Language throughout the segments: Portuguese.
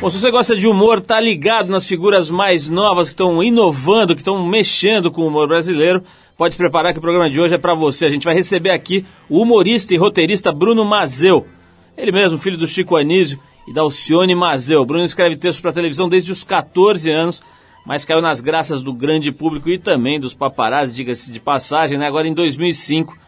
Bom, se você gosta de humor, tá ligado nas figuras mais novas que estão inovando, que estão mexendo com o humor brasileiro, pode preparar que o programa de hoje é para você. A gente vai receber aqui o humorista e roteirista Bruno Mazeu. Ele mesmo, filho do Chico Anísio e da Alcione Mazeu. Bruno escreve textos para televisão desde os 14 anos, mas caiu nas graças do grande público e também dos paparazzi, diga-se de passagem, né? Agora em 2005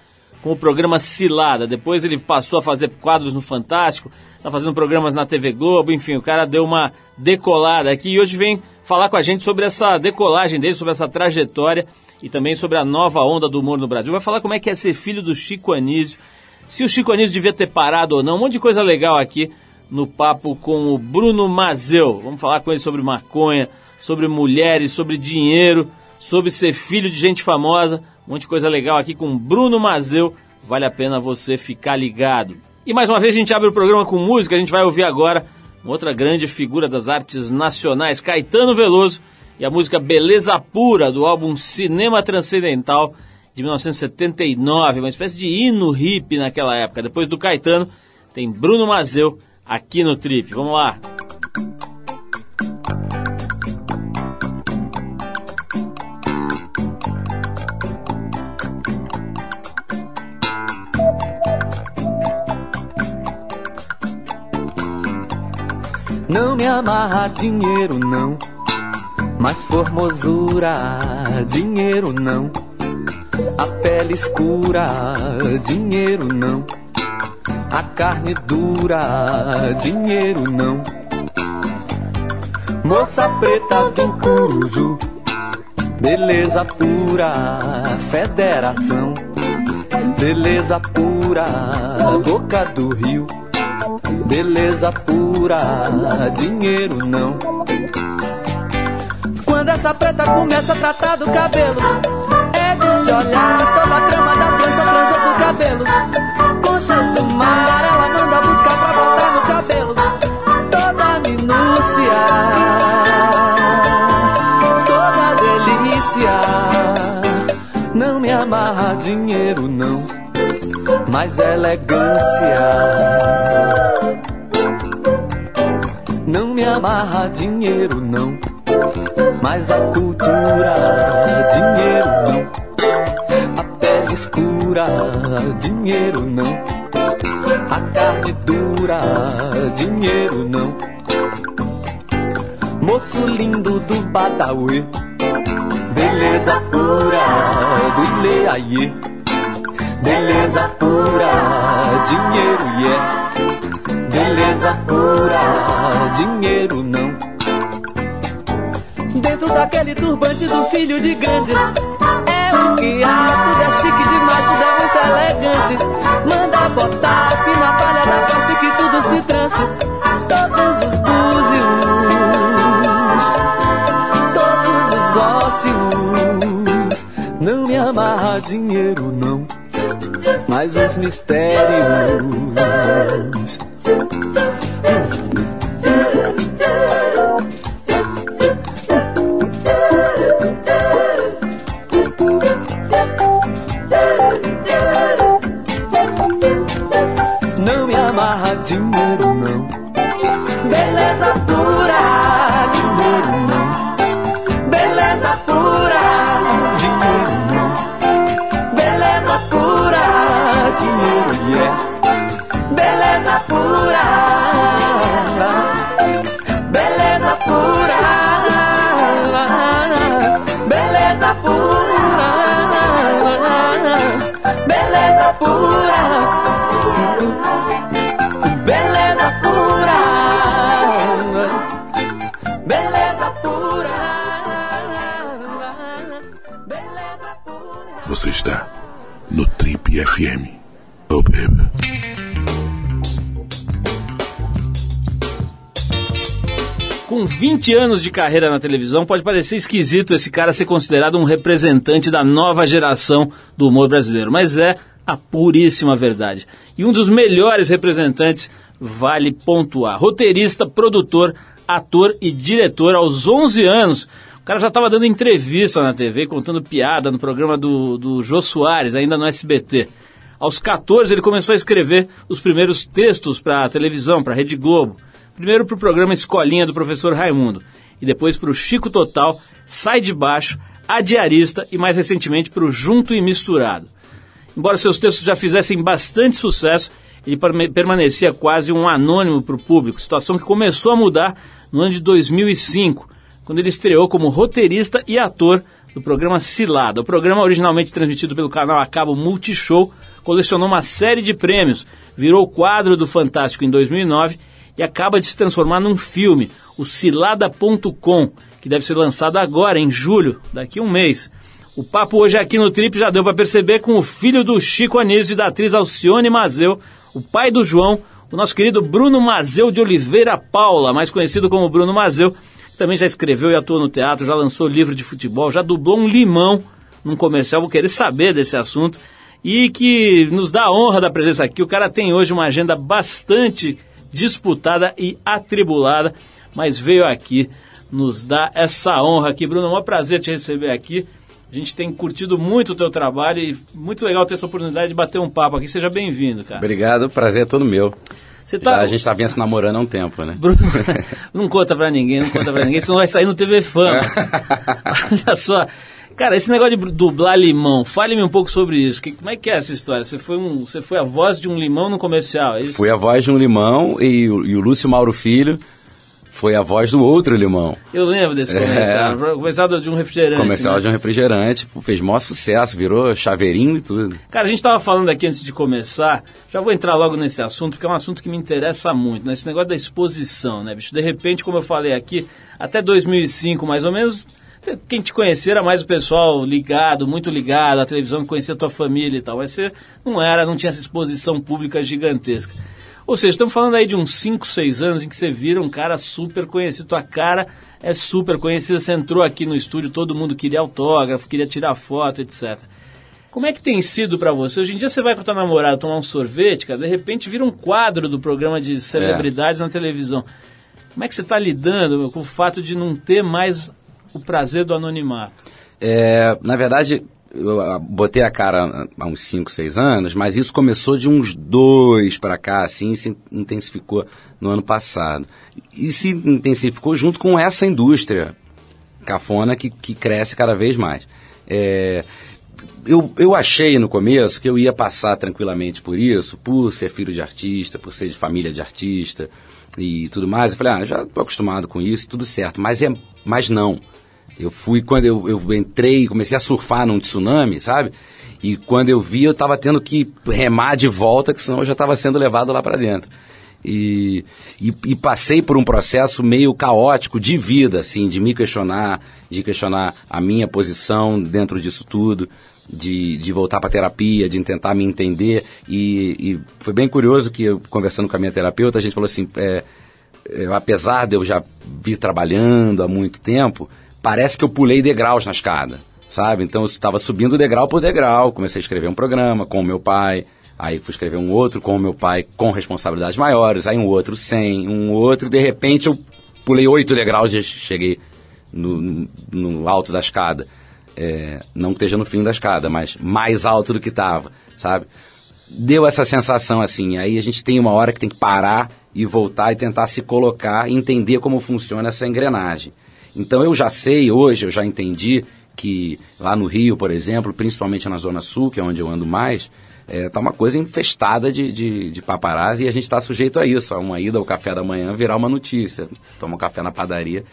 com o programa Cilada. Depois ele passou a fazer quadros no Fantástico, tá fazendo programas na TV Globo, enfim, o cara deu uma decolada aqui e hoje vem falar com a gente sobre essa decolagem dele, sobre essa trajetória e também sobre a nova onda do humor no Brasil. Vai falar como é que é ser filho do Chico Anísio, se o Chico Anísio devia ter parado ou não, um monte de coisa legal aqui no papo com o Bruno Mazeu. Vamos falar com ele sobre maconha, sobre mulheres, sobre dinheiro, sobre ser filho de gente famosa. Um monte de coisa legal aqui com Bruno Mazeu. Vale a pena você ficar ligado. E mais uma vez a gente abre o programa com música. A gente vai ouvir agora uma outra grande figura das artes nacionais, Caetano Veloso, e a música Beleza Pura, do álbum Cinema Transcendental, de 1979, uma espécie de hino hippie naquela época. Depois do Caetano, tem Bruno Mazeu aqui no Trip. Vamos lá! Não me amarra dinheiro não, mas formosura, dinheiro não. A pele escura, dinheiro não. A carne dura, dinheiro não. Moça preta do Curuzu, beleza pura, federação. Beleza pura, boca do rio beleza pura, dinheiro não. Quando essa preta começa a tratar do cabelo, é de se olhar toda a trama da trança, trança do cabelo. Conchas do mar, ela manda buscar pra botar no cabelo. Toda a minúcia, toda a delícia. Não me amarra dinheiro, não, mas elegância não me amarra dinheiro não, mas a cultura dinheiro não, a pele escura dinheiro não, a carne dura dinheiro não, moço lindo do Badawi, beleza pura do Leaie, beleza pura dinheiro yeah beleza pura, dinheiro não. Dentro daquele turbante do filho de grande, é o que há, tudo é chique demais, tudo é muito elegante. Manda botar fina palha da costa que tudo se transe. Todos os búzios, todos os ósseos, não me amarra dinheiro não, mas os mistérios 20 anos de carreira na televisão, pode parecer esquisito esse cara ser considerado um representante da nova geração do humor brasileiro, mas é a puríssima verdade. E um dos melhores representantes, vale pontuar. Roteirista, produtor, ator e diretor aos 11 anos. O cara já estava dando entrevista na TV, contando piada no programa do, do Jô Soares, ainda no SBT. Aos 14 ele começou a escrever os primeiros textos para a televisão, para a Rede Globo Primeiro para o programa Escolinha do professor Raimundo, e depois para o Chico Total, Sai de Baixo, A Diarista e mais recentemente para o Junto e Misturado. Embora seus textos já fizessem bastante sucesso, ele permanecia quase um anônimo para o público, situação que começou a mudar no ano de 2005, quando ele estreou como roteirista e ator do programa Cilada. O programa, originalmente transmitido pelo canal a cabo Multishow, colecionou uma série de prêmios, virou quadro do Fantástico em 2009 e acaba de se transformar num filme, o Cilada.com, que deve ser lançado agora, em julho, daqui a um mês. O papo hoje aqui no Trip já deu para perceber com o filho do Chico Anísio e da atriz Alcione Mazeu, o pai do João, o nosso querido Bruno Mazeu de Oliveira Paula, mais conhecido como Bruno Mazeu, que também já escreveu e atuou no teatro, já lançou livro de futebol, já dublou um limão num comercial, vou querer saber desse assunto, e que nos dá honra da presença aqui. O cara tem hoje uma agenda bastante disputada e atribulada, mas veio aqui nos dar essa honra aqui. Bruno, é um prazer te receber aqui. A gente tem curtido muito o teu trabalho e muito legal ter essa oportunidade de bater um papo aqui. Seja bem-vindo, cara. Obrigado, prazer é todo meu. Você tá... Já, a gente tá vendo se namorando há um tempo, né? Bruno, não conta pra ninguém, não conta pra ninguém, senão vai sair no TV Fama. Olha só. Cara, esse negócio de dublar limão, fale-me um pouco sobre isso. Que, como é que é essa história? Você foi, um, você foi a voz de um limão no comercial, é isso? Fui a voz de um limão e, e o Lúcio Mauro Filho foi a voz do outro limão. Eu lembro desse comercial. É. Comercial de um refrigerante. Comercial né? de um refrigerante. Fez maior sucesso, virou chaveirinho e tudo. Cara, a gente estava falando aqui antes de começar. Já vou entrar logo nesse assunto, porque é um assunto que me interessa muito, né? Esse negócio da exposição, né, bicho? De repente, como eu falei aqui, até 2005 mais ou menos, quem te conhecer era mais o pessoal ligado, muito ligado à televisão, que conhecia a tua família e tal. Mas você não era, não tinha essa exposição pública gigantesca. Ou seja, estamos falando aí de uns 5, 6 anos em que você vira um cara super conhecido. Tua cara é super conhecida. Você entrou aqui no estúdio, todo mundo queria autógrafo, queria tirar foto, etc. Como é que tem sido para você? Hoje em dia você vai com a tua namorada tomar um sorvete, cara, de repente vira um quadro do programa de celebridades é. na televisão. Como é que você está lidando meu, com o fato de não ter mais o prazer do anonimato? É, na verdade, eu ah, botei a cara há uns 5, 6 anos, mas isso começou de uns dois para cá, assim, se intensificou no ano passado. E se intensificou junto com essa indústria cafona que, que cresce cada vez mais. É, eu, eu achei no começo que eu ia passar tranquilamente por isso, por ser filho de artista, por ser de família de artista e tudo mais. Eu falei, ah, já estou acostumado com isso, tudo certo. Mas, é, mas não. Eu fui quando eu, eu entrei, comecei a surfar num tsunami, sabe? E quando eu vi, eu estava tendo que remar de volta, que senão eu já estava sendo levado lá para dentro. E, e, e, passei por um processo meio caótico de vida, assim, de me questionar, de questionar a minha posição dentro disso tudo, de, de voltar para terapia, de tentar me entender. E, e, foi bem curioso que, eu, conversando com a minha terapeuta, a gente falou assim: é, é, apesar de eu já vir trabalhando há muito tempo, parece que eu pulei degraus na escada, sabe? Então eu estava subindo degrau por degrau, comecei a escrever um programa com o meu pai, aí fui escrever um outro com o meu pai com responsabilidades maiores, aí um outro sem, um outro, de repente eu pulei oito degraus e cheguei no, no alto da escada. É, não que esteja no fim da escada, mas mais alto do que estava, sabe? Deu essa sensação assim. Aí a gente tem uma hora que tem que parar e voltar e tentar se colocar entender como funciona essa engrenagem. Então eu já sei hoje, eu já entendi que lá no Rio, por exemplo, principalmente na Zona Sul, que é onde eu ando mais, está é, tá uma coisa infestada de, de, de paparazzi e a gente está sujeito a isso, a uma ida ao café da manhã virar uma notícia, toma um café na padaria,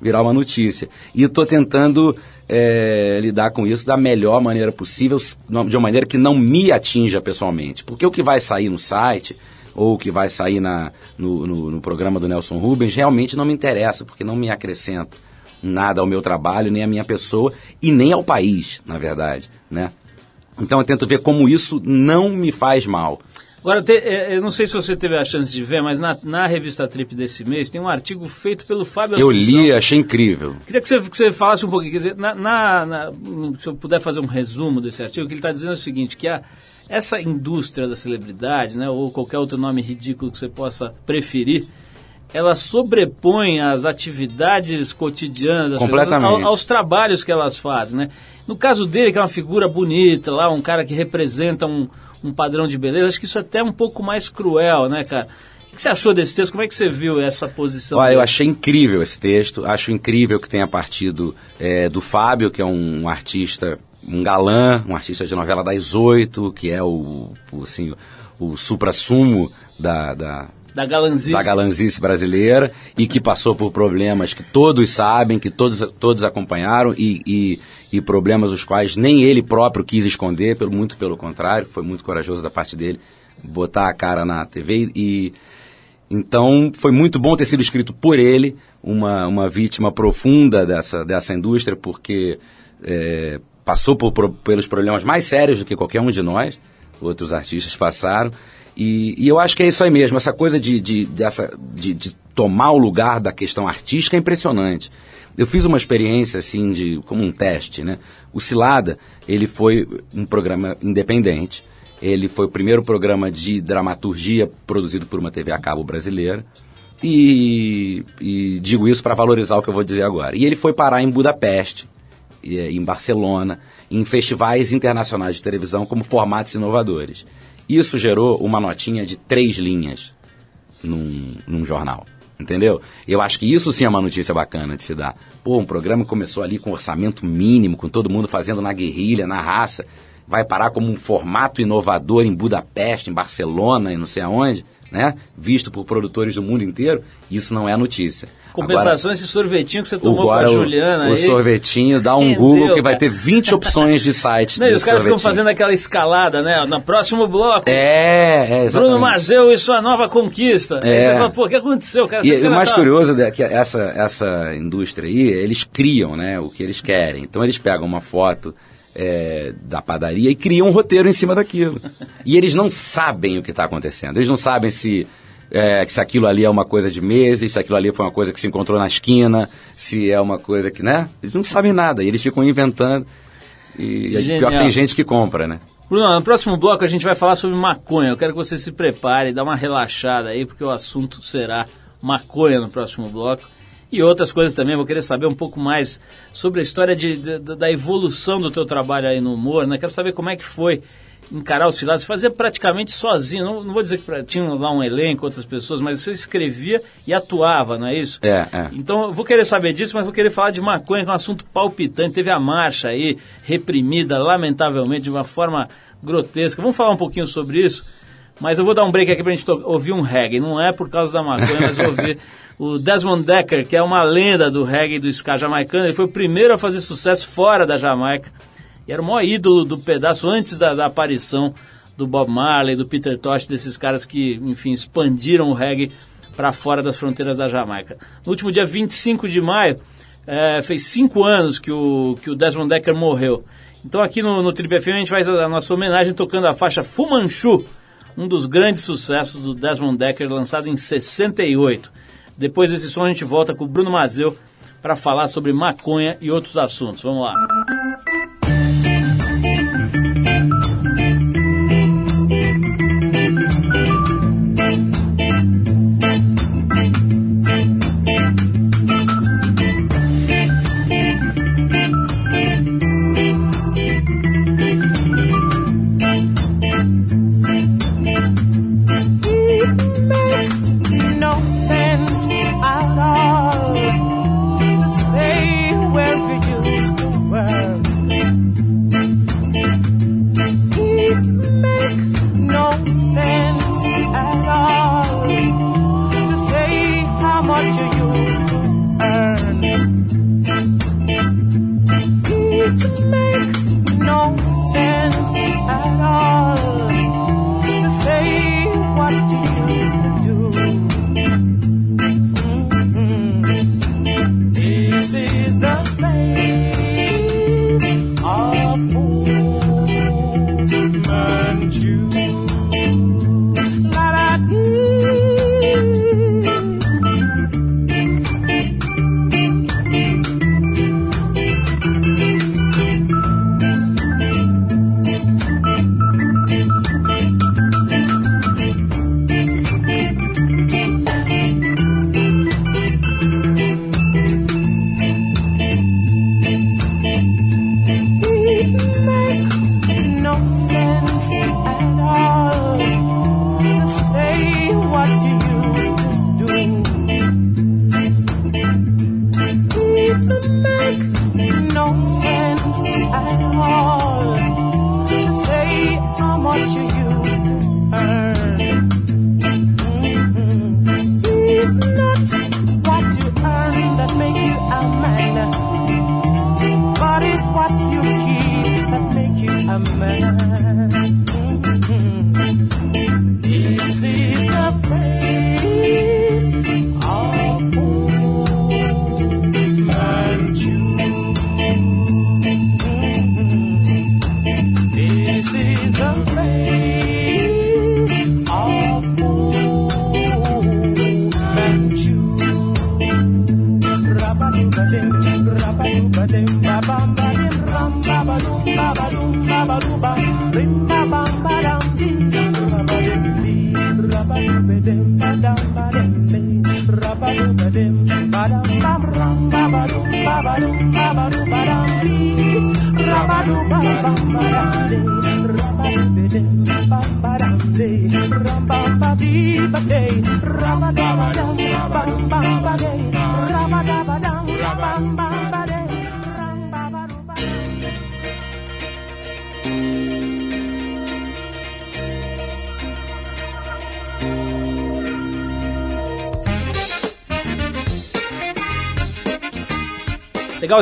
virar uma notícia. E estou tentando é, lidar com isso da melhor maneira possível, de uma maneira que não me atinja pessoalmente. Porque o que vai sair no site ou o que vai sair na, no, no, no programa do Nelson Rubens realmente não me interessa, porque não me acrescenta nada ao meu trabalho, nem à minha pessoa e nem ao país, na verdade, né? Então eu tento ver como isso não me faz mal. Agora, te, é, eu não sei se você teve a chance de ver, mas na, na revista Trip desse mês tem um artigo feito pelo Fábio Eu li, achei incrível. Queria que você, que você falasse um pouquinho, quer dizer, na, na, na, se eu puder fazer um resumo desse artigo, o que ele está dizendo é o seguinte, que a, essa indústria da celebridade, né, ou qualquer outro nome ridículo que você possa preferir, ela sobrepõe as atividades cotidianas das pessoas aos trabalhos que elas fazem, né? No caso dele, que é uma figura bonita, lá um cara que representa um, um padrão de beleza, acho que isso é até um pouco mais cruel, né, cara? que você achou desse texto? Como é que você viu essa posição? Olha, dele? eu achei incrível esse texto. Acho incrível que tenha partido é, do Fábio, que é um artista, um galã, um artista de novela das oito, que é o, o, assim, o supra-sumo da, da, da galanzice. da galanzice brasileira e que passou por problemas que todos sabem, que todos, todos acompanharam e, e, e problemas os quais nem ele próprio quis esconder, pelo, muito pelo contrário, foi muito corajoso da parte dele botar a cara na TV e então foi muito bom ter sido escrito por ele, uma, uma vítima profunda dessa, dessa indústria, porque é, passou por, por, pelos problemas mais sérios do que qualquer um de nós, outros artistas passaram. E, e eu acho que é isso aí mesmo, essa coisa de, de, dessa, de, de tomar o lugar da questão artística é impressionante. Eu fiz uma experiência assim de como um teste, né? O Cilada, ele foi um programa independente. Ele foi o primeiro programa de dramaturgia produzido por uma TV a cabo brasileira. E, e digo isso para valorizar o que eu vou dizer agora. E ele foi parar em Budapeste, em Barcelona, em festivais internacionais de televisão como formatos inovadores. Isso gerou uma notinha de três linhas num, num jornal. Entendeu? Eu acho que isso sim é uma notícia bacana de se dar. Pô, um programa começou ali com orçamento mínimo, com todo mundo fazendo na guerrilha, na raça, vai parar como um formato inovador em Budapeste, em Barcelona e não sei aonde, né? Visto por produtores do mundo inteiro, isso não é notícia. Compensação, Agora, esse sorvetinho que você tomou agora com a o- Juliana O, aí. sorvetinho, dá um Entendeu, Google que vai ter 20 opções de sites Não, e os caras ficam fazendo aquela escalada, né? No próximo bloco, É, é, exatamente. Bruno Marzeu e sua nova conquista. Aí É. você fala, pô, o que aconteceu? Cara, E, o mais tá- curioso é que essa, essa indústria aí, eles criam né, o que eles querem. Então eles pegam uma foto é, da padaria e criam um roteiro em cima daquilo. E eles não sabem o que está acontecendo. Eles não sabem se, é, se aquilo ali é uma coisa de meses, se aquilo ali foi uma coisa que se encontrou na esquina, se é uma coisa que, né? Eles não sabem nada. E eles ficam inventando. E, e Genial. pior que tem gente que compra, né? Bruno, no próximo bloco a gente vai falar sobre maconha. Eu quero que você se prepare, dá uma relaxada aí, porque o assunto será maconha no próximo bloco. E outras coisas também, vou querer saber um pouco mais sobre a história de, de- da evolução do teu trabalho aí no humor, né? Quero saber como é que foi encarar o Cilado. Você fazia praticamente sozinho, não, não vou dizer que pra- tinha lá um elenco, outras pessoas, mas você escrevia e atuava, não é isso? É, é. Então, eu vou querer saber disso, mas vou querer falar de maconha, que é um assunto palpitante. Teve a marcha aí, reprimida, lamentavelmente, de uma forma grotesca. Vamos falar um pouquinho sobre isso, mas eu vou dar um break aqui pra gente ouvir um reggae. Não é por causa da maconha, mas ouvir o Desmond Decker, que é uma lenda do reggae do ska jamaicano. Ele foi o primeiro a fazer sucesso fora da Jamaica. E era o maior ídolo do pedaço antes da, da aparição do Bob Marley, do Peter Tosh, desses caras que, enfim, expandiram o reggae para fora das fronteiras da Jamaica. No último dia 25 de maio, eh, fez cinco anos que o, que o Desmond Decker morreu. Então aqui no, no Trip FM a gente faz a, a nossa homenagem tocando a faixa Fumanchu, um dos grandes sucessos do Desmond Decker, lançado em 68. Depois desse som a gente volta com o Bruno Mazeu para falar sobre maconha e outros assuntos. Vamos lá.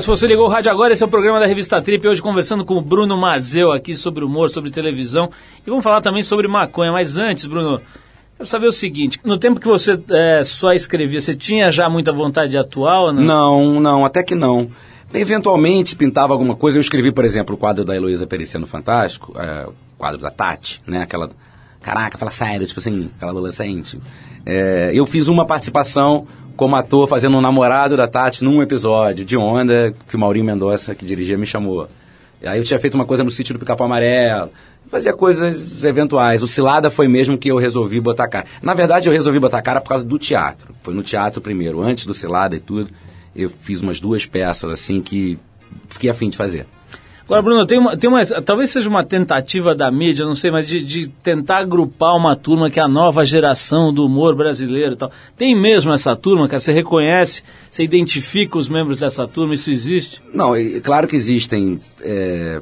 Se você ligou o rádio agora, esse é o programa da Revista Trip, hoje conversando com o Bruno Mazeu aqui sobre humor, sobre televisão, e vamos falar também sobre maconha, mas antes, Bruno, quero saber o seguinte, no tempo que você é, só escrevia, você tinha já muita vontade de atuar não? Não, não, até que não. Eventualmente pintava alguma coisa. Eu escrevi, por exemplo, o quadro da Heloísa Perecia no Fantástico, é, o quadro da Tati, né? Aquela. Caraca, fala sério, tipo assim, aquela adolescente. É, eu fiz uma participação como ator fazendo um namorado da Tati num episódio de Onda, que o Maurinho Mendonça, que dirigia, me chamou. Aí eu tinha feito uma coisa no sítio do Pica-Pau Amarelo. Fazia coisas eventuais. O Cilada foi mesmo que eu resolvi botar cara. Na verdade, eu resolvi botar cara por causa do teatro. Foi no teatro primeiro, antes do Cilada e tudo. Eu fiz umas duas peças, assim, que fiquei afim de fazer. Agora, Bruno, tem uma, tem uma, talvez seja uma tentativa da mídia, não sei, mas de, de tentar agrupar uma turma que é a nova geração do humor brasileiro e tal. Tem mesmo essa turma, que você reconhece, você identifica os membros dessa turma, isso existe? Não, é claro que existem é,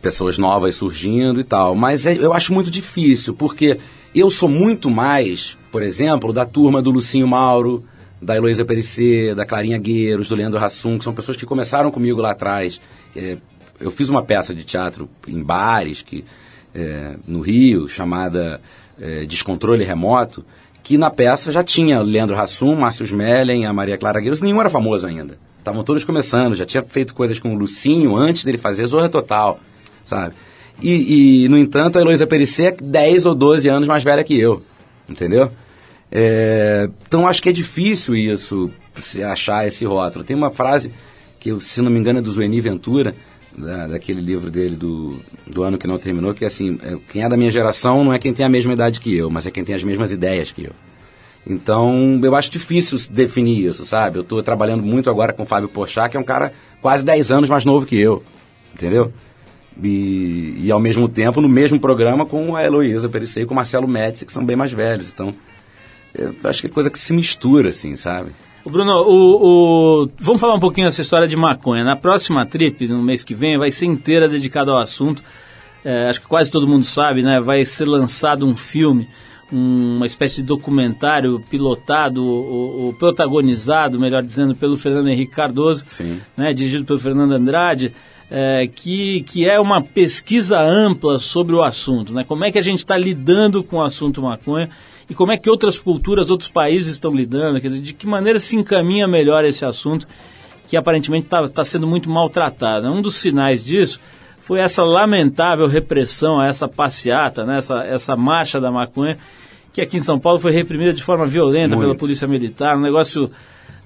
pessoas novas surgindo e tal, mas é, eu acho muito difícil, porque eu sou muito mais, por exemplo, da turma do Lucinho Mauro, da Heloísa Perissé, da Clarinha Gueiros, do Leandro Hassum, que são pessoas que começaram comigo lá atrás. É, eu fiz uma peça de teatro em bares que, é, no Rio, chamada é, Descontrole Remoto, que na peça já tinha Leandro Hassum, Márcio Smellen, a Maria Clara Gueiros, nenhum era famoso ainda. Estavam todos começando, já tinha feito coisas com o Lucinho antes dele fazer Zorra Total, sabe? E, e, no entanto, a Heloísa Perissé é 10 ou 12 anos mais velha que eu, entendeu? É, então acho que é difícil isso, se achar esse rótulo. Tem uma frase que, eu, se não me engano, é do Zueni Ventura, da, daquele livro dele do, do ano que não terminou, que é assim, é, quem é da minha geração não é quem tem a mesma idade que eu, mas é quem tem as mesmas ideias que eu. Então, eu acho difícil definir isso, sabe? Eu estou trabalhando muito agora com o Fábio Porchat, que é um cara quase 10 anos mais novo que eu, entendeu? E, e ao mesmo tempo, no mesmo programa com a Heloísa Perissei e com o Marcelo Médici, que são bem mais velhos. Então, acho que é coisa que se mistura, assim, sabe? Bruno, o, o- vamos falar um pouquinho dessa história de maconha. Na próxima trip, no mês que vem, vai ser inteira dedicada ao assunto. É, acho que quase todo mundo sabe, né? Vai ser lançado um filme, um- uma espécie de documentário pilotado, ou, ou protagonizado, melhor dizendo, pelo Fernando Henrique Cardoso, Sim. né? dirigido pelo Fernando Andrade. É, que, que é uma pesquisa ampla sobre o assunto, né? Como é que a gente está lidando com o assunto maconha e como é que outras culturas, outros países estão lidando, quer dizer, de que maneira se encaminha melhor esse assunto que aparentemente está sendo muito maltratado. Um dos sinais disso foi essa lamentável repressão a essa passeata, né, essa, essa marcha da maconha, que aqui em São Paulo foi reprimida de forma violenta Muito. pela polícia militar, um negócio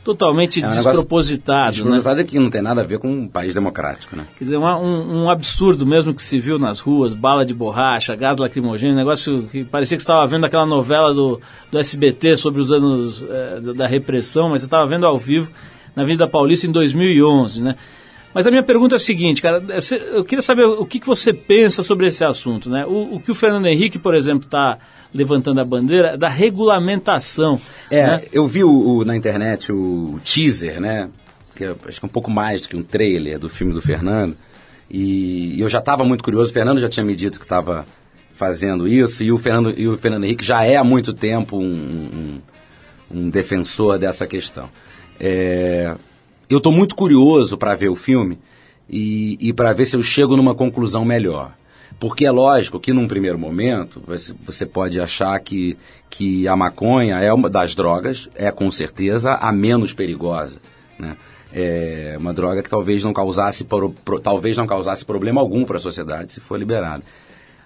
totalmente É um despropositado. né? Despropositado é que não tem nada a ver com um país democrático, né? Quer dizer, um, um absurdo mesmo que se viu nas ruas, bala de borracha, gás lacrimogêneo, negócio que parecia que você estava vendo aquela novela do, do SBT sobre os anos eh, da- repressão, mas você estava vendo ao vivo na Avenida Paulista em 2011, né? Mas a minha pergunta é a seguinte, cara, é, cê- eu queria saber o que, que você pensa sobre esse assunto, né? O, o que o Fernando Henrique, por exemplo, está levantando a bandeira da regulamentação. É, né? eu vi o, o- na internet o teaser, né? Que é, acho que é um pouco mais do que um trailer do filme do Fernando. E eu já estava muito curioso, o Fernando já tinha me dito que estava fazendo isso, e o Fernando, e o Fernando Henrique já é há muito tempo um, um- um defensor dessa questão. É, eu estou muito curioso para ver o filme e, e para ver se eu chego numa conclusão melhor. Porque é lógico que num primeiro momento você- pode achar que, que a maconha é uma das drogas, é com certeza a menos perigosa. Né? É uma droga que talvez não causasse, pro- pro- talvez não causasse problema algum para a sociedade se for liberada.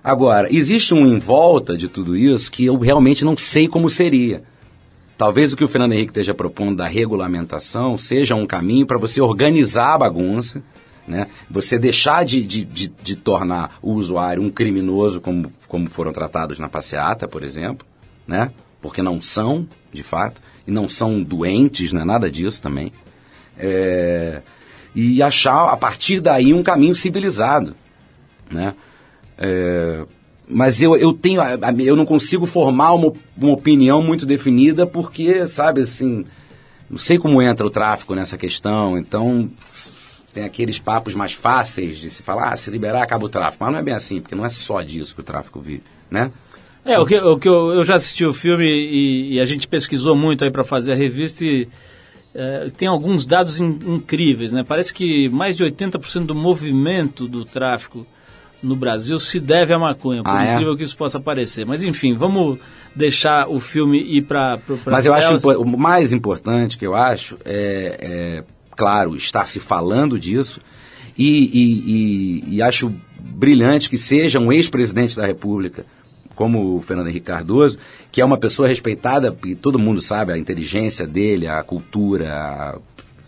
Agora, existe um em volta de tudo isso que eu realmente não sei como seria. talvez o que o Fernando Henrique esteja propondo da regulamentação seja um caminho para você organizar a bagunça, né? Você deixar de, de, de, de tornar o usuário um criminoso, como, como foram tratados na passeata, por exemplo, né? Porque não são, de fato, e não são doentes, não é nada disso também. É, e achar, a partir daí, um caminho civilizado, né? É, mas eu, eu tenho, eu não consigo formar uma, uma opinião muito definida porque, sabe, assim, não sei como entra o tráfico nessa questão, então tem aqueles papos mais fáceis de se falar, ah, se liberar acaba o tráfico, mas não é bem assim, porque não é só disso que o tráfico vive, né? É, o que, o que eu, eu já assisti o filme e, e a gente pesquisou muito aí para fazer a revista e é, tem alguns dados in- incríveis, né? Parece que mais de 80% do movimento do tráfico no Brasil se deve à maconha, por Ah, é? incrível que isso possa parecer. Mas enfim, vamos deixar o filme ir para Mas eu acho o mais importante que eu acho é, é, claro, estar se falando disso. E, e- e- e acho brilhante que seja um ex-presidente da República como o Fernando Henrique Cardoso, que é uma pessoa respeitada, e todo mundo sabe a inteligência dele, a cultura, a-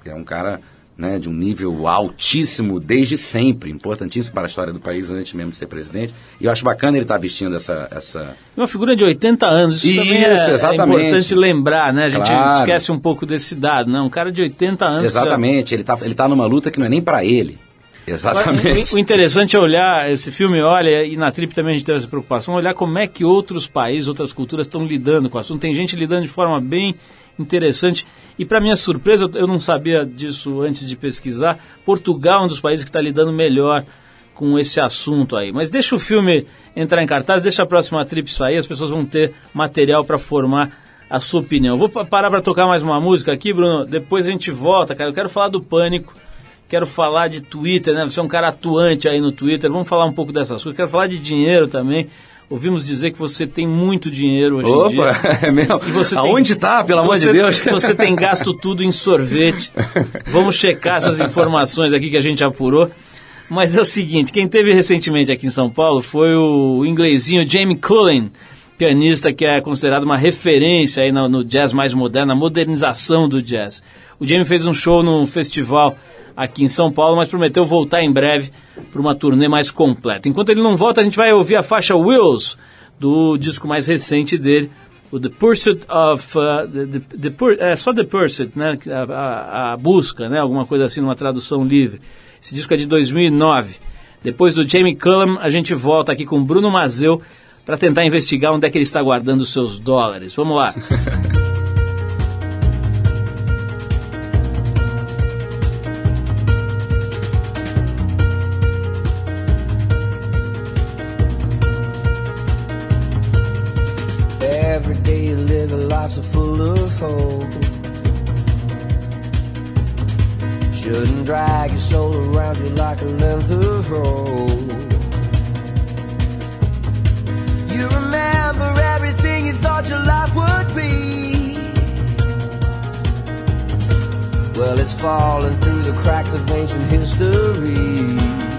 é um cara né, de um nível altíssimo desde sempre, importantíssimo para a história do país antes mesmo de ser presidente. E eu acho bacana ele estar vestindo essa, essa, Uma figura de 80 anos, isso, também é, Isso, é exatamente. importante lembrar, né? A gente Claro. esquece um pouco desse dado, né? Um cara de 80 anos... Exatamente, ele tá, ele tá numa luta que não é nem pra ele. Exatamente. O, interessante é olhar esse filme, olha, e na Trip também a gente teve essa preocupação, olhar como é que outros países, outras culturas estão lidando com o assunto. Tem gente lidando de forma bem interessante. E para minha surpresa, eu- não sabia disso antes de pesquisar, Portugal é um dos países que está lidando melhor com esse assunto aí. Mas deixa o filme entrar em cartaz, deixa a próxima trip sair, as pessoas vão ter material para formar a sua opinião. Vou pa- parar para tocar mais uma música aqui, Bruno, depois a gente volta, cara. Eu quero falar do pânico, quero falar de Twitter, né? Você é um cara atuante aí no Twitter, vamos falar um pouco dessas coisas. Quero falar de dinheiro também. Ouvimos dizer que você tem muito dinheiro hoje em dia. Opa, é mesmo? Aonde tá, pelo amor de Deus? Você tem gasto tudo em sorvete. Vamos checar essas informações aqui que a gente apurou. Mas é o seguinte, quem teve recentemente aqui em São Paulo foi o inglesinho Jamie Cullen, pianista que é considerado uma referência aí no, no jazz mais moderno, na modernização do jazz. O Jamie fez um show num festival aqui em São Paulo, mas prometeu voltar em breve para uma turnê mais completa. Enquanto ele não volta, a gente vai ouvir a faixa Wills, do disco mais recente dele, o The Pursuit of... uh, the, the, the é só The Pursuit, né? A, a- a busca, né? Alguma coisa assim, numa tradução livre. Esse disco é de 2009. Depois do Jamie Cullum, a gente volta aqui com Bruno Mazeu para tentar investigar onde é que ele está guardando os seus dólares. Vamos lá. like a length of rope. You remember everything you thought your life would be. Well, it's falling through the cracks of ancient history.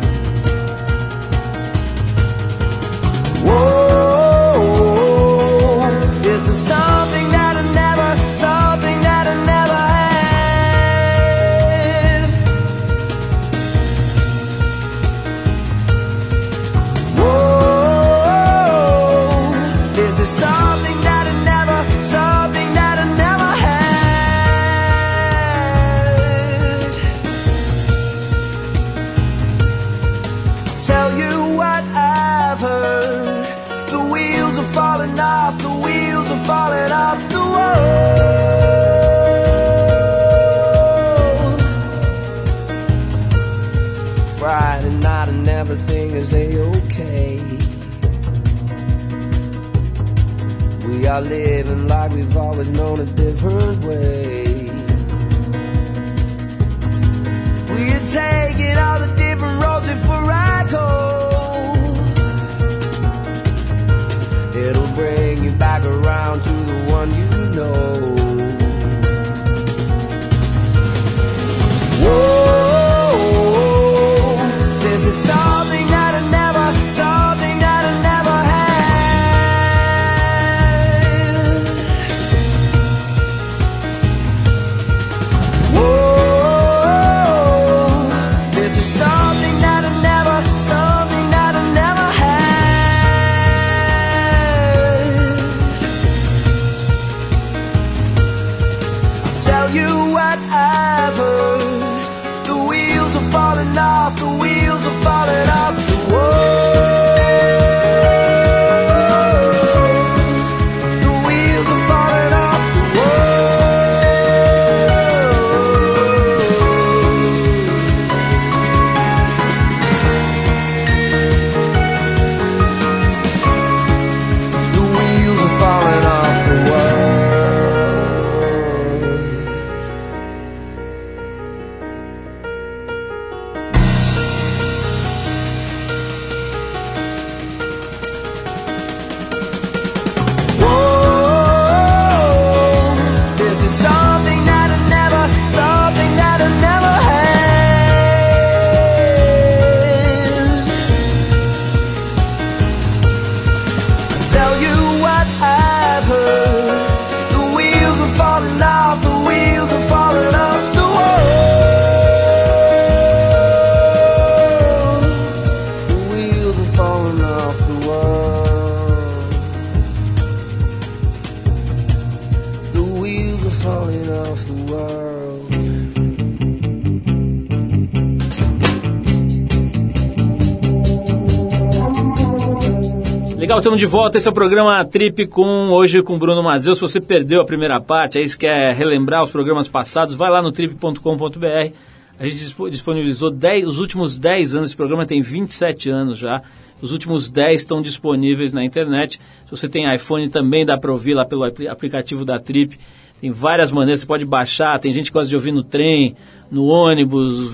Legal, estamos de volta. Esse é o programa Trip com hoje com Bruno Mazeu. Se você perdeu a primeira parte, aí quer relembrar os programas passados, vai lá no trip.com.br. A gente dispo- disponibilizou 10, os últimos 10 anos. Esse programa tem 27 anos já. Os últimos 10 estão disponíveis na internet. Se você tem iPhone, também dá para ouvir lá pelo apli- aplicativo da Trip. Tem várias maneiras, você pode baixar. Tem gente que gosta de ouvir no trem, no ônibus.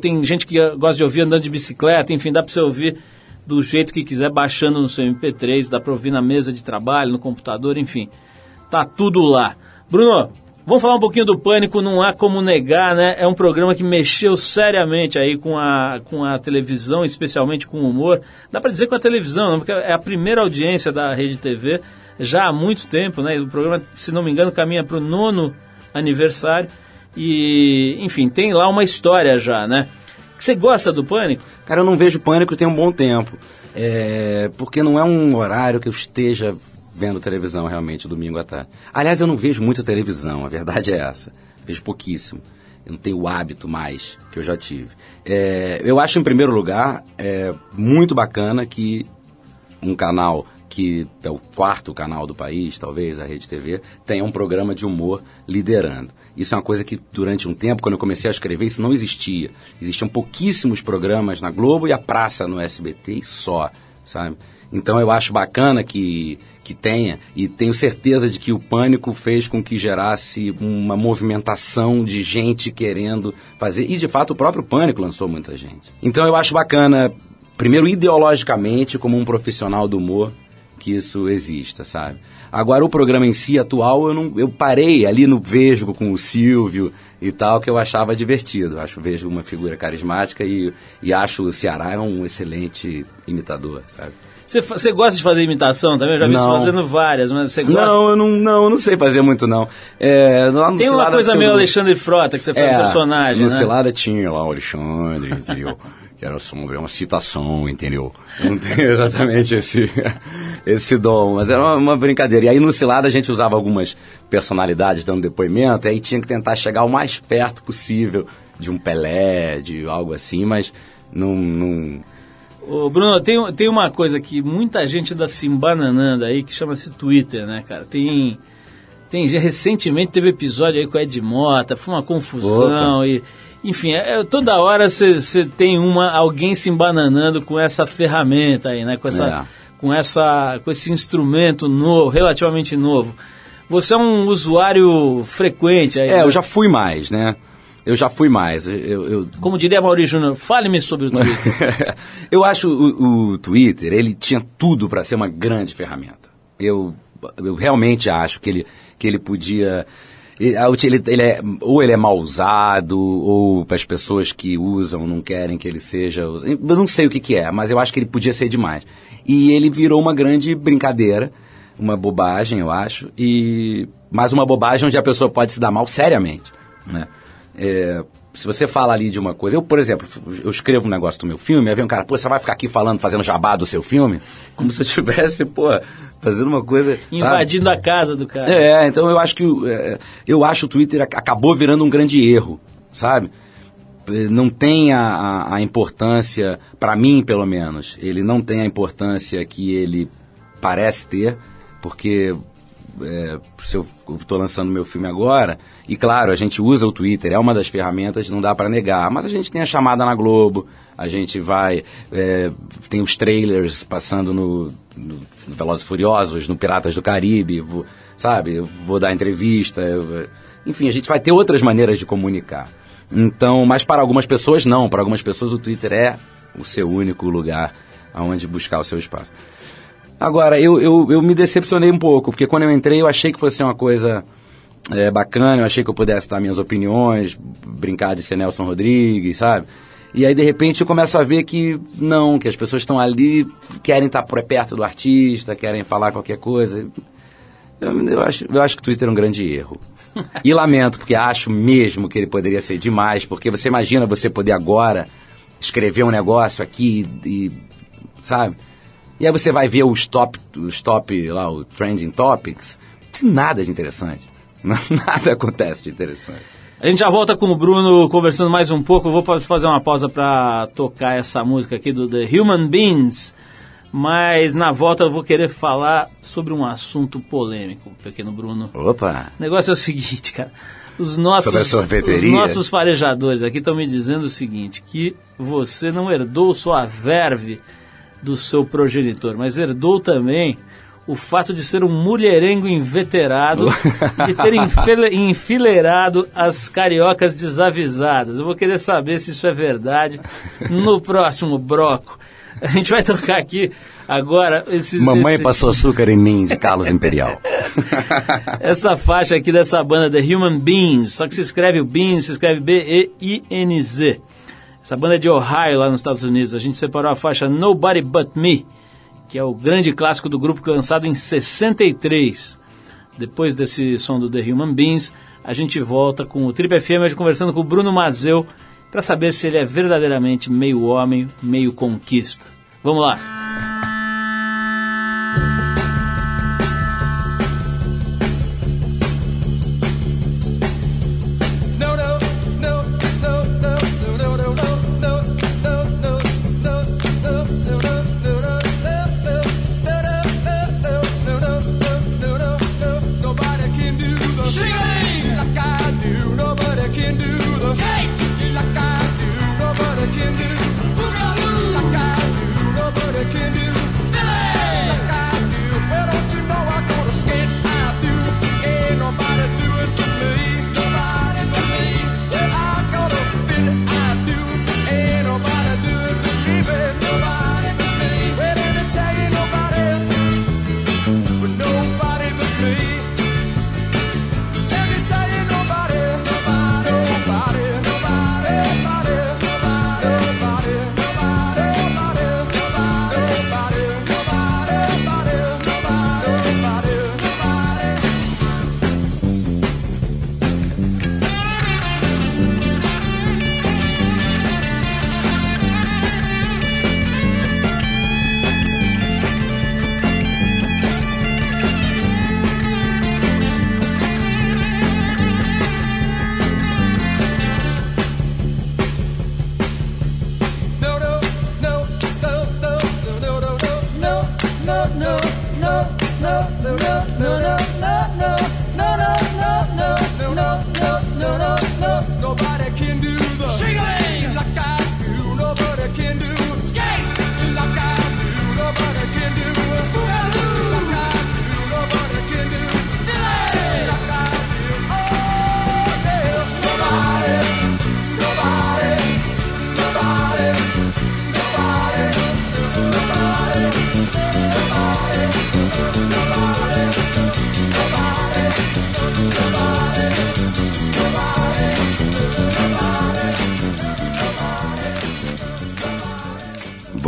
tem gente que gosta de ouvir andando de bicicleta. Enfim, dá para você ouvir do jeito que quiser, baixando no seu MP3, dá para ouvir na mesa de trabalho, no computador, enfim. Tá tudo lá. Bruno, vamos falar um pouquinho do Pânico, não há como negar, né? É um programa que mexeu seriamente aí com a, com a televisão, especialmente com o humor. Dá para dizer com a televisão, porque é a primeira audiência da Rede TV já há muito tempo, né? O programa, se não me engano, caminha para o nono aniversário. E, enfim, tem lá uma história já, né? Você gosta do Pânico? Cara, eu não vejo pânico tem um bom tempo. É, porque não é um horário que eu esteja vendo televisão realmente domingo à tarde. Aliás, eu não vejo muita televisão, a verdade é essa. Vejo pouquíssimo. Eu não tenho o hábito mais que eu já tive. É, eu acho, em primeiro lugar, é, muito bacana que um canal que é o quarto canal do país, talvez, a Rede TV, tenha um programa de humor liderando. Isso é uma coisa que, durante um tempo, quando eu comecei a escrever, isso não existia. Existiam pouquíssimos programas na Globo e a praça no SBT e só, sabe? Então eu acho bacana que, que tenha, e tenho certeza de que o pânico fez com que gerasse uma movimentação de gente querendo fazer, e de fato o próprio pânico lançou muita gente. Então eu acho bacana, primeiro ideologicamente, como um profissional do humor, que isso exista, sabe? Agora, o programa em si atual, eu, não, eu parei ali no Vesgo com o Silvio e tal, que eu achava divertido. Eu acho o Vesgo uma figura carismática e, e acho o Ceará um excelente imitador, sabe? Você, você gosta de fazer imitação também? Eu já vi você Não. fazendo várias, mas você gosta? Não, eu não, não, eu não sei fazer muito, não. É, lá no Tem uma coisa meio um- Alexandre Frota, que você faz um personagem, no né? Cilada tinha lá o Alexandre, entendeu? que era só uma, uma citação, entendeu? Eu não tenho exatamente esse, esse dom, mas era uma, uma brincadeira. E aí no Cilada a gente usava algumas personalidades dando depoimento, e aí tinha que tentar chegar o mais perto possível de um Pelé, de algo assim, mas não... não Ô, Bruno, tem, tem uma coisa que muita gente anda se embananando aí, que chama-se Twitter, né, cara? Tem, tem já recentemente teve episódio aí com o Ed Mota, foi uma confusão e... Enfim, é, é- toda hora você tem uma, alguém se embananando com essa ferramenta aí, né? Com, essa, É. com, essa, com esse instrumento novo, relativamente novo. Você é um usuário frequente aí. É, né? eu já fui mais, né? Eu já fui mais. Eu, eu, Como diria Maurício Júnior, fale-me sobre o Twitter. eu acho o, o Twitter, ele tinha tudo para ser uma grande ferramenta. Eu, eu realmente acho que ele, que ele podia. Ele, ele- é, ou ele é mal usado, ou as pessoas que usam não querem que ele seja. Eu não sei o que, que é, mas eu acho que ele podia ser demais. E ele virou uma grande brincadeira, uma bobagem, eu acho, e mas uma bobagem onde a pessoa pode se dar mal seriamente. Né? É, se você fala ali de uma coisa, eu, por exemplo, eu escrevo um negócio do meu filme, aí vem um cara, pô, você vai ficar aqui falando, fazendo jabá do seu filme? Como se eu estivesse, pô, fazendo uma coisa. sabe? Invadindo a casa do cara. É, então eu acho que é, eu acho o Twitter ac- acabou virando um grande erro, sabe? não tem a, a- a importância, para mim pelo menos, ele não tem a importância que ele parece ter, porque é, se eu estou lançando meu filme agora, e claro, a gente usa o Twitter, é uma das ferramentas, não dá para negar, mas a gente tem a chamada na Globo, a gente vai, é, tem os trailers passando no, no Velozes e Furiosos, no Piratas do Caribe, vou- sabe, eu vou dar entrevista, eu- enfim, a gente vai ter outras maneiras de comunicar. Então, mas para algumas pessoas não, para algumas pessoas o Twitter é o seu único lugar aonde buscar o seu espaço. Agora, eu, eu, eu me decepcionei um pouco, porque quando eu entrei eu achei que fosse uma coisa é, bacana, eu achei que eu pudesse dar minhas opiniões, brincar de ser Nelson Rodrigues, sabe? E aí, de repente, eu começo a ver que não, que as pessoas estão ali, querem estar por perto do artista, querem falar qualquer coisa. Eu, eu acho, eu acho que o Twitter é um grande erro. E lamento, porque acho mesmo que ele poderia ser demais, porque você imagina você poder agora escrever um negócio aqui e, e- sabe? E aí você vai ver os top, os top lá, o trending topics, nada de interessante. Nada acontece de interessante. A gente já volta com o Bruno conversando mais um pouco. Eu vou fazer uma pausa para tocar essa música aqui do The Human Beings. Mas na volta eu vou querer falar sobre um assunto polêmico, pequeno Bruno. Opa! O negócio é o seguinte, cara. Os nossos, Sobre a sorveteria? os nossos farejadores aqui estão me dizendo o seguinte, que você não herdou só a verve do seu progenitor, mas herdou também o fato de ser um mulherengo inveterado e ter enfile- enfileirado as cariocas desavisadas. Eu vou querer saber se isso é verdade no próximo bloco. A gente vai tocar aqui agora esses... Mamãe esse- passou açúcar em mim, de Carlos Imperial. essa faixa aqui dessa banda The Human Beings, só que se escreve o Beans, se escreve B-E-I-N-Z. Essa banda é de Ohio, lá nos Estados Unidos. A gente separou a faixa Nobody But Me, que é o grande clássico do grupo lançado em 63. Depois desse som do The Human Beings, a gente volta com o Trip FM, hoje conversando com o Bruno Mazeu, para saber se ele é verdadeiramente meio homem, meio conquista. Vamos lá.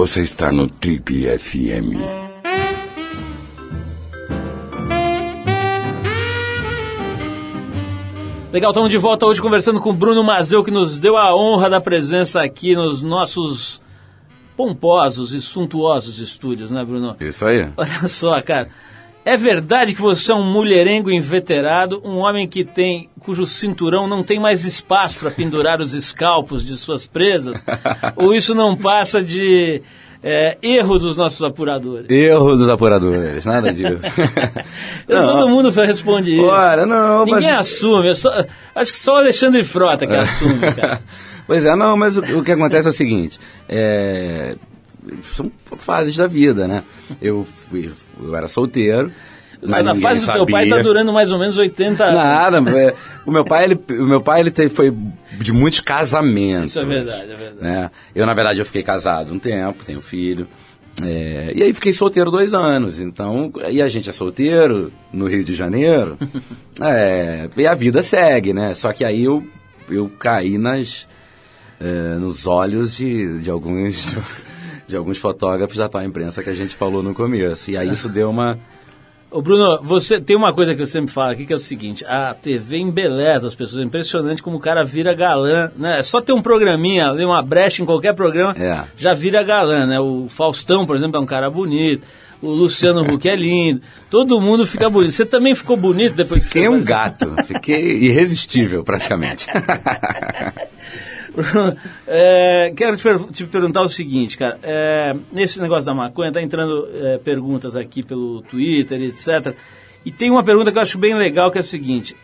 Você está no Trip FM. Legal, estamos de volta hoje conversando com o Bruno Mazeu, que nos deu a honra da presença aqui nos nossos pomposos e suntuosos estúdios, né, Bruno? Isso aí. Olha só, cara. É verdade que você é um mulherengo inveterado, um homem que tem cujo cinturão não tem mais espaço para pendurar os escalpos de suas presas? Ou isso não passa de é, erro dos nossos apuradores? Erro dos apuradores, nada disso. Então, Todo mundo responde isso. Ora, não, Ninguém mas... assume. só- acho que só o Alexandre Frota que assume, cara. Pois é, não, mas o, o que acontece é o seguinte, é, são fases da vida, né? Eu, fui, eu era solteiro, mas Mas a fase do teu pai sabia. está durando mais ou menos 80 anos. Nada, é, o meu pai, ele, o meu pai, ele te- foi de muitos casamentos. Isso é verdade, é verdade. né? Eu, na verdade, eu fiquei casado um tempo, tenho filho. é, e aí fiquei solteiro dois anos. Então, e a gente é solteiro no Rio de Janeiro. é, e a vida segue, né? Só que aí eu, eu caí nas, é, nos olhos de, de alguns de alguns fotógrafos da tal imprensa que a gente falou no começo. E aí isso deu uma. Ô Bruno, você tem uma coisa que eu sempre falo aqui que é o seguinte: a TV embeleza as pessoas. É impressionante como o cara vira galã, né? É só ter um programinha, ler uma brecha em qualquer programa, É. já vira galã, né? O Faustão, por exemplo, é um cara bonito. O Luciano Huck é lindo. Todo mundo fica bonito. Você também ficou bonito depois Fiquei que você um gato, fiquei irresistível praticamente. É, quero te, per- te perguntar o seguinte, cara. É, nesse negócio da maconha, tá entrando é, perguntas aqui pelo Twitter, etc. E tem uma pergunta que eu acho bem legal, que é a seguinte.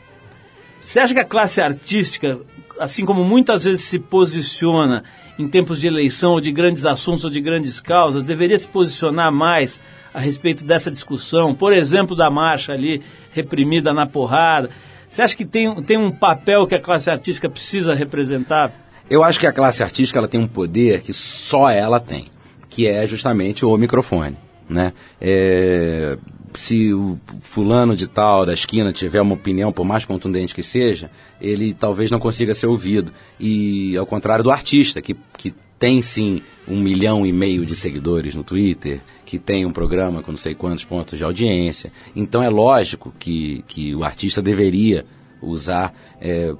Você acha que a classe artística, assim como muitas vezes se posiciona em tempos de eleição, ou de grandes assuntos, ou de grandes causas, deveria se posicionar mais a respeito dessa discussão? Por exemplo, da marcha ali, reprimida na porrada. Você acha que tem, tem um papel que a classe artística precisa representar? Eu acho que a classe artística ela tem um poder que só ela tem, que é justamente o microfone, né? É, se o fulano de tal da esquina tiver uma opinião, por mais contundente que seja, ele talvez não consiga ser ouvido. E ao contrário do artista, que, que tem sim um milhão e meio de seguidores no Twitter, que tem um programa com não sei quantos pontos de audiência. Então é lógico que, que o artista deveria usar é,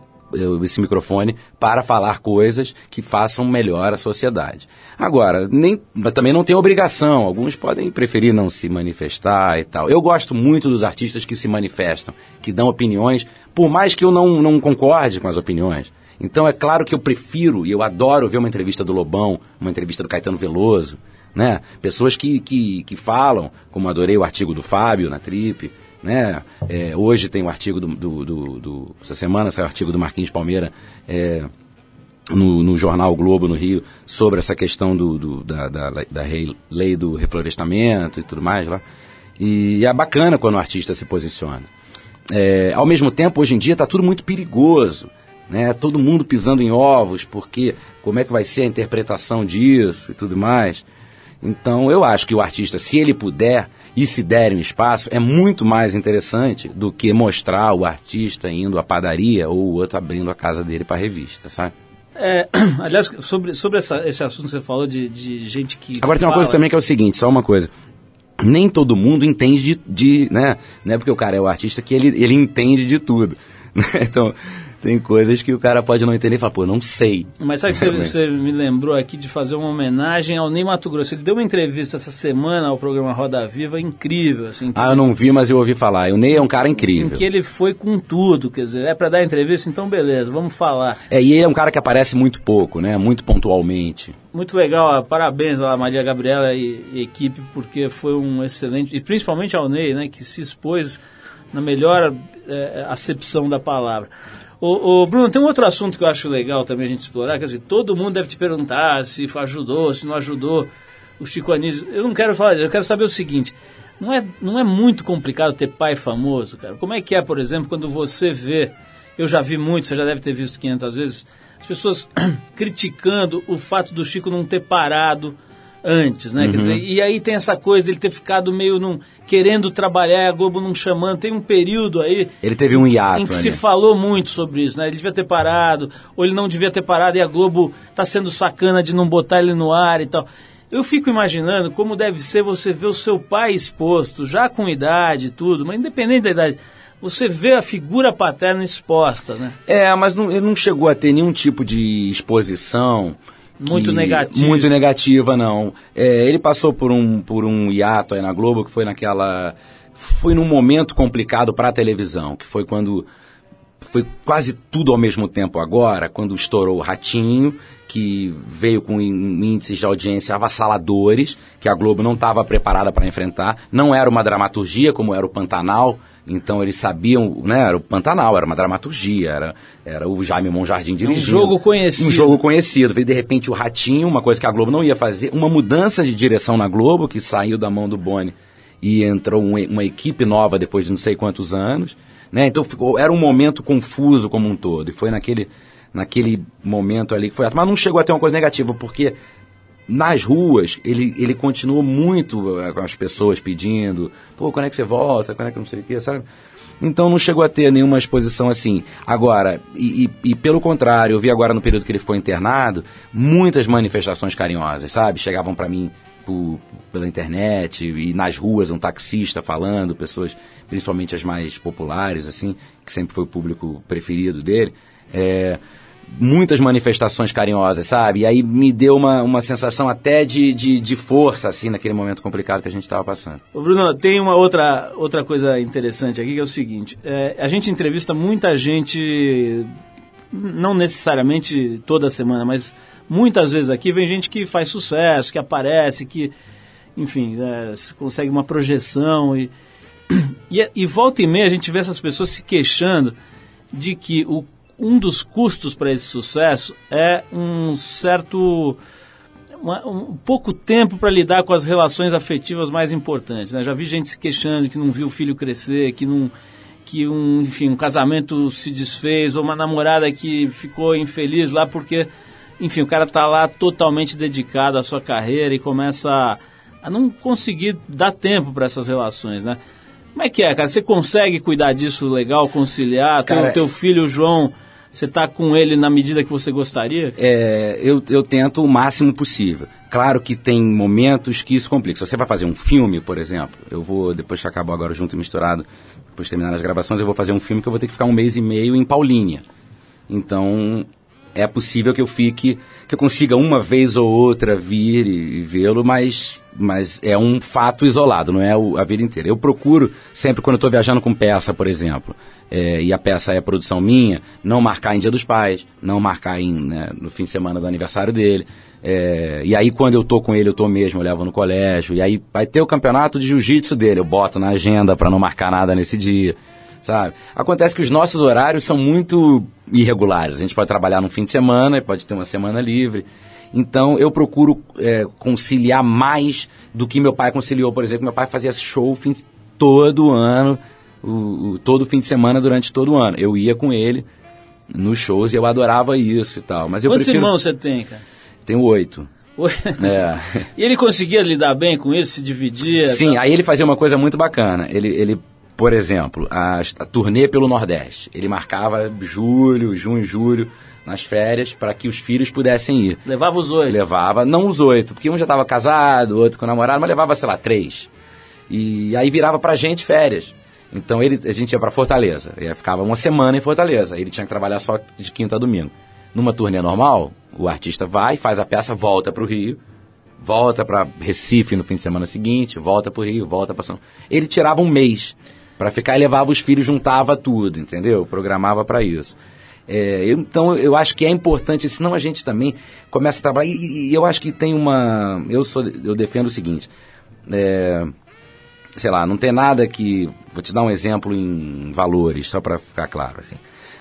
esse microfone para falar coisas que façam melhor a sociedade. Agora, nem, também não tem obrigação, alguns podem preferir não se manifestar e tal. Eu gosto muito dos artistas que se manifestam, que dão opiniões, por mais que eu não, não concorde com as opiniões. Então é claro que eu prefiro e eu adoro ver uma entrevista do Lobão, uma entrevista do Caetano Veloso, né? Pessoas que, que, que falam, como adorei o artigo do Fábio na Trip, né? É, hoje tem o artigo do, do, do- do- Essa semana saiu o artigo do Marquinhos Palmeira é, no, no jornal Globo, no Rio, sobre essa questão do- da, da, da rei- lei do reflorestamento e tudo mais lá. E é bacana quando o artista se posiciona. É, ao mesmo tempo, hoje em dia está tudo muito perigoso. Né? Todo mundo pisando em ovos, porque como é que vai ser a interpretação disso e tudo mais. Então, eu acho que o artista, se ele puder e se der um espaço, é muito mais interessante do que mostrar o artista indo à padaria ou o outro abrindo a casa dele para revista, sabe? É, aliás, sobre, sobre essa- esse assunto que você falou de, de gente que. Agora tem uma fala- coisa também que é o seguinte, só uma coisa. Nem todo mundo entende de, de né? Não é porque o cara é o artista que ele, ele entende de tudo. né? Então, tem coisas que o cara pode não entender e falar, pô, não sei. Mas sabe que você, você me lembrou aqui de fazer uma homenagem ao Ney Mato Grosso. Ele deu uma entrevista essa semana ao programa Roda Viva, incrível, assim. Ah, eu não vi, mas eu ouvi falar. O Ney é um cara em incrível. que ele foi com tudo, quer dizer, é pra dar entrevista, então beleza, vamos falar. É, e ele é um cara que aparece muito pouco, né? Muito pontualmente. Muito legal, ó, parabéns à Maria Gabriela e, e equipe, porque foi um excelente, e principalmente ao Ney, né, que se expôs na melhor eh, acepção da palavra. Ô, ô, Bruno, tem um outro assunto que eu acho legal também a gente explorar, quer dizer, todo mundo deve te perguntar se ajudou, se não ajudou o Chico Anísio. Eu não quero falar eu quero saber o seguinte, não é, não é muito complicado ter pai famoso, cara? Como é que é, por exemplo, quando você vê, eu já vi muito, você já deve ter visto 500 vezes, as pessoas criticando o fato do Chico não ter parado antes, né? Quer dizer, e aí tem essa coisa dele ter ficado meio num, querendo trabalhar a Globo não chamando. Tem um período aí Ele teve um hiato, em que né? se falou muito sobre isso, né? Ele devia ter parado, ou ele não devia ter parado e a Globo tá sendo sacana de não botar ele no ar e tal. Eu fico imaginando como deve ser você ver o seu pai exposto, já com idade e tudo, mas independente da idade, você vê a figura paterna exposta, né? É, mas não, ele não chegou a ter nenhum tipo de exposição. Muito negativa. Muito negativa, não. É, ele passou por um, por um hiato aí na Globo, que foi naquela. foi num momento complicado para a televisão, que foi quando foi quase tudo ao mesmo tempo agora, quando estourou o Ratinho, que veio com índices de audiência avassaladores, que a Globo não estava preparada para enfrentar. Não era uma dramaturgia como era o Pantanal, então eles sabiam, né, era o Pantanal, era uma dramaturgia, era, era o Jaime Monjardim dirigindo. jogo conhecido. Um jogo conhecido. Veio de repente o Ratinho, uma coisa que a Globo não ia fazer, uma mudança de direção na Globo, que saiu da mão do Boni e entrou um- uma equipe nova depois de não sei quantos anos. Né? Então ficou, era um momento confuso como um todo. E foi naquele, naquele momento ali que foi. Mas não chegou a ter uma coisa negativa, porque nas ruas ele, ele continuou muito eh, com as pessoas pedindo, pô, quando é que você volta, quando é que não sei o quê, sabe? Então não chegou a ter nenhuma exposição assim. Agora, e, e- e pelo contrário, eu vi agora no período que ele ficou internado, muitas manifestações carinhosas, sabe? Chegavam para mim por- pela internet e nas ruas um taxista falando, pessoas, principalmente as mais populares, assim, que sempre foi o público preferido dele. É, muitas manifestações carinhosas, sabe? E aí me deu uma, uma sensação até de, de, de força, assim, naquele momento complicado que a gente estava passando. Ô, Bruno, tem uma outra, outra coisa interessante aqui que é o seguinte: é, a gente entrevista muita gente, não necessariamente toda semana, mas muitas vezes aqui vem gente que faz sucesso, que aparece, que, enfim, é, se consegue uma projeção e, e, e volta e meia a gente vê essas pessoas se queixando de que o, um dos custos para esse sucesso é um certo um pouco tempo para lidar com as relações afetivas mais importantes. né? Já vi gente se queixando que não viu o filho crescer, que não que um, enfim, um casamento se desfez ou uma namorada que ficou infeliz lá porque, enfim, o cara tá lá totalmente dedicado à sua carreira e começa a, a não conseguir dar tempo para essas relações, né? Como é que é, cara? Você consegue cuidar disso legal, conciliar? Cara, o teu filho, o João, você tá com ele na medida que você gostaria? É, eu, eu tento o máximo possível. Claro que tem momentos que isso complica. Se você vai fazer um filme, por exemplo, eu vou, depois que acabou agora junto e misturado, depois de terminar as gravações, eu vou fazer um filme que eu vou ter que ficar um mês e meio em Paulínia. Então, é possível que eu fique, que eu consiga uma vez ou outra vir e, e vê-lo, mas, mas é um fato isolado, não é o- a vida inteira. Eu procuro, sempre quando estou viajando com peça, por exemplo, é, e a peça é produção minha, não marcar em Dia dos Pais, não marcar em, né, no fim de semana do aniversário dele. É, e aí, quando eu tô com ele, eu tô mesmo, eu levo no colégio. E aí, vai ter o campeonato de jiu-jitsu dele, eu boto na agenda para não marcar nada nesse dia sabe? Acontece que os nossos horários são muito irregulares. A gente pode trabalhar no fim de semana e pode ter uma semana livre. Então eu procuro é, conciliar mais do que meu pai conciliou, por exemplo. Meu pai fazia show fim, todo ano, o, o- todo fim de semana durante todo o ano. Eu ia com ele nos shows e eu adorava isso e tal. Mas eu Quantos prefiro... irmãos você tem, cara? Tenho oito. Oi? É. E ele conseguia lidar bem com isso, se dividia? Sim, tal? aí ele fazia uma coisa muito bacana. Ele, ele por exemplo, a, a turnê pelo Nordeste. Ele marcava julho, junho, julho, nas férias, para que os filhos pudessem ir. Levava os oito. Levava, não os oito, porque um já estava casado, o outro com namorado, mas levava, sei lá, três. E aí virava pra gente férias. Então ele, a gente ia pra Fortaleza. Ele ficava uma semana em Fortaleza. Ele tinha que trabalhar só de quinta a domingo. Numa turnê normal, o artista vai, faz a peça, volta pro Rio, volta pra Recife no fim de semana seguinte, volta pro Rio, volta pra São. Ele tirava um mês pra ficar e levava os filhos, juntava tudo, entendeu? Programava pra isso. É, então eu acho que é importante, senão a gente também começa a trabalhar. E, e eu acho que tem uma. Eu sou, eu defendo o seguinte. é, sei lá, não tem nada que. Vou te dar um exemplo em valores, só para ficar claro. Assim.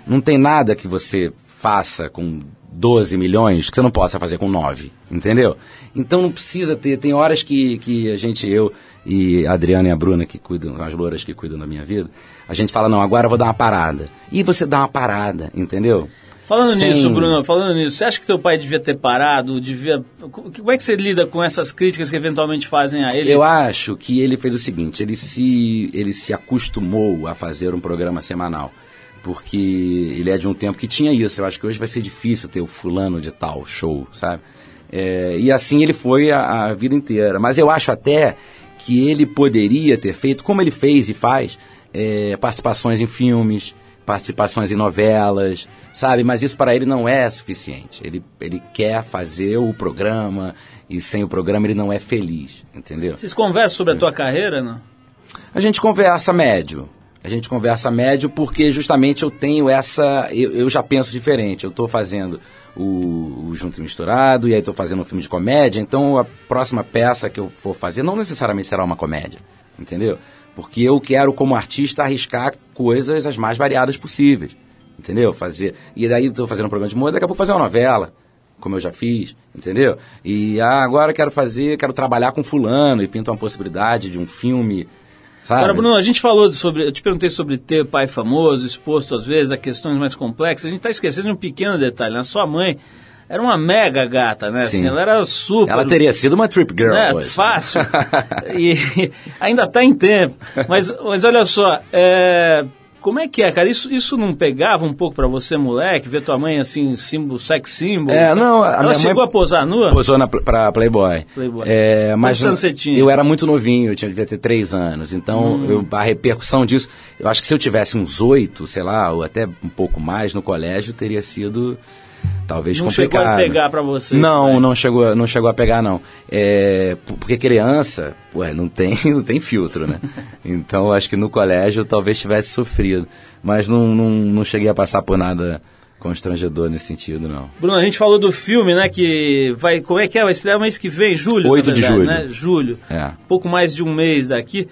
Não tem nada que você faça com 12 milhões que você não possa fazer com 9, entendeu? Então não precisa ter. Tem horas que, que a gente, eu e a Adriana e a Bruna, que cuidam, as louras que cuidam da minha vida, a gente fala, não, agora eu vou dar uma parada. E você dá uma parada, entendeu? Falando Sem- nisso, Bruno, falando nisso, você acha que teu pai devia ter parado? Devia... Como é que você lida com essas críticas que eventualmente fazem a ele? Eu acho que ele fez o seguinte, ele se, ele se acostumou a fazer um programa semanal. Porque ele é de um tempo que tinha isso. Eu acho que hoje vai ser difícil ter o fulano de tal show, sabe? É, e assim ele foi a, a vida inteira. Mas eu acho até que ele poderia ter feito, como ele fez e faz, é, participações em filmes, participações em novelas, sabe? Mas isso para ele não é suficiente. Ele, ele quer fazer o programa e sem o programa ele não é feliz, entendeu? Vocês conversam sobre a tua carreira, não? A gente conversa médio. A gente conversa médio porque justamente eu tenho essa. Eu, eu já penso diferente. Eu estou fazendo o, o Junto e Misturado, e aí estou fazendo um filme de comédia, então a próxima peça que eu for fazer não necessariamente será uma comédia. Entendeu? Porque eu quero, como artista, arriscar coisas as mais variadas possíveis. Entendeu? Fazer. E daí estou fazendo um programa de moda, daqui a pouco fazer uma novela como eu já fiz, entendeu? E ah, agora quero fazer, quero trabalhar com fulano e pinto uma possibilidade de um filme, sabe? Agora, Bruno, a gente falou sobre. Eu te perguntei sobre ter pai famoso, exposto às vezes a questões mais complexas. A gente está esquecendo de um pequeno detalhe. Na sua mãe era uma mega gata, né? Assim, Sim. ela era super. Ela teria sido uma trip girl né? hoje. Fácil. e ainda está em tempo. Mas, mas olha só, é, como é que é, cara? Isso, isso não pegava um pouco pra você, moleque? Ver tua mãe assim, símbolo, sex symbol? É, não, a Ela chegou a posar nua? Posou na, pra Playboy. Playboy. É, mas tinha? eu era muito novinho, eu tinha, devia ter três anos. Então, Hum. eu- a repercussão disso, eu acho que se eu tivesse uns oito, sei lá, ou até um pouco mais no colégio, teria sido talvez Não chegou complicado. a pegar pra você Não, não chegou, não chegou a pegar, não. É, porque criança, ué, não tem, não tem filtro, né? Então, acho que no colégio eu talvez tivesse sofrido. Mas não, não, não cheguei a passar por nada constrangedor nesse sentido, não. Bruno, a gente falou do filme, né? Que vai. Como é que é? Vai estrear mês que vem, julho? 8 na de verdade, julho. Né? Julho. É. Pouco mais de um mês daqui.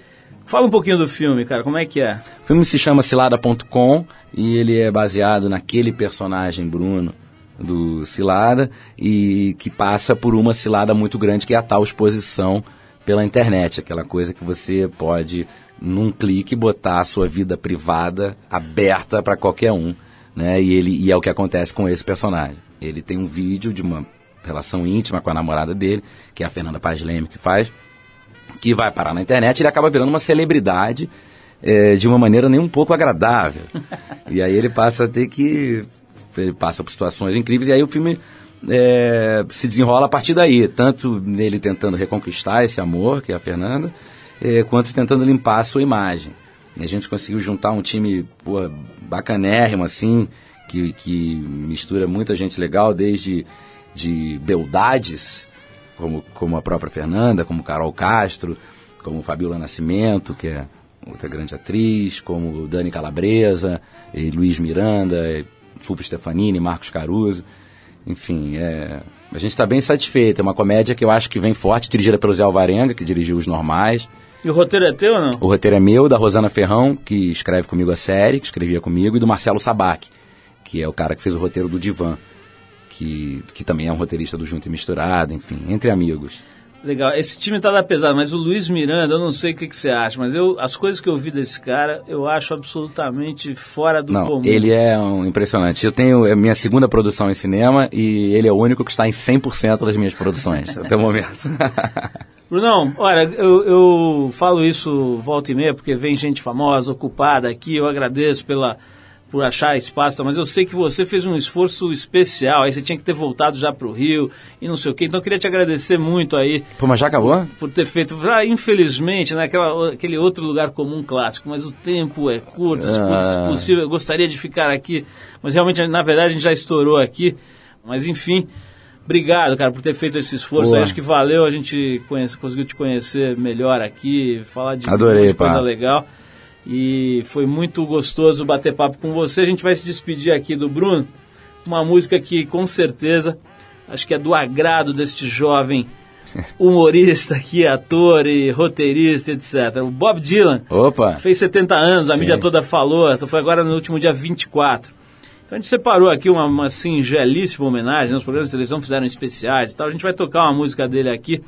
Fala um pouquinho do filme, cara. Como é que é? O filme se chama Cilada.com e ele é baseado naquele personagem Bruno do Cilada e que passa por uma cilada muito grande que é a tal exposição pela internet, aquela coisa que você pode num clique botar a sua vida privada aberta para qualquer um, né? E ele e é o que acontece com esse personagem. Ele tem um vídeo de uma relação íntima com a namorada dele, que é a Fernanda Paz Leme que faz, que vai parar na internet, ele acaba virando uma celebridade eh, de uma maneira nem um pouco agradável. e aí ele passa a ter que. Ele passa por situações incríveis, e aí o filme eh, se desenrola a partir daí. Tanto nele tentando reconquistar esse amor, que é a Fernanda, eh, quanto tentando limpar a sua imagem. E a gente conseguiu juntar um time pô, bacanérrimo, assim, que, que mistura muita gente legal, desde de beldades, como, como a própria Fernanda, como Carol Castro, como Fabiola Nascimento, que é outra grande atriz, como Dani Calabresa, e Luiz Miranda, e Fulvio Stefanini, Marcos Caruso. Enfim, é, a gente está bem satisfeito. É uma comédia que eu acho que vem forte, dirigida pelo Zé Alvarenga, que dirigiu Os Normais. E o roteiro é teu ou não? O roteiro é meu, da Rosana Ferrão, que escreve comigo a série, que escrevia comigo, e do Marcelo Sabac, que é o cara que fez o roteiro do Divan, que, que também é um roteirista do Junto e Misturado, enfim, entre amigos. Legal. Esse time tá lá pesado, mas o Luiz Miranda, eu não sei o que, que você acha, mas eu, as coisas que eu vi desse cara, eu acho absolutamente fora do Não, comum. ele é um impressionante. Eu tenho a minha segunda produção em cinema e ele é o único que está em 100% das minhas produções, até o momento. Brunão, olha, eu, eu falo isso volta e meia porque vem gente famosa, ocupada aqui, eu agradeço pela, por achar espaço, mas eu sei que você fez um esforço especial, aí você tinha que ter voltado já pro Rio e não sei o quê, então eu queria te agradecer muito aí Pô, mas já acabou? por ter feito, ah, infelizmente, né, aquela, aquele outro lugar comum clássico, mas o tempo é curto, se Ah. se possível, eu gostaria de ficar aqui, mas realmente, na verdade, a gente já estourou aqui, mas enfim, obrigado, cara, por ter feito esse esforço, acho que valeu, a gente conhece, conseguiu te conhecer melhor aqui, falar de Adorei, um coisa legal, e foi muito gostoso bater papo com você, a gente vai se despedir aqui do Bruno, uma música que, com certeza, acho que é do agrado deste jovem humorista aqui, ator e roteirista, etc. O Bob Dylan Opa! fez 70 anos, a Sim. mídia toda falou, então foi agora no último dia 24. Então a gente separou aqui uma, uma singelíssima homenagem, né? os programas de televisão fizeram especiais e tal. A gente vai tocar uma música dele aqui,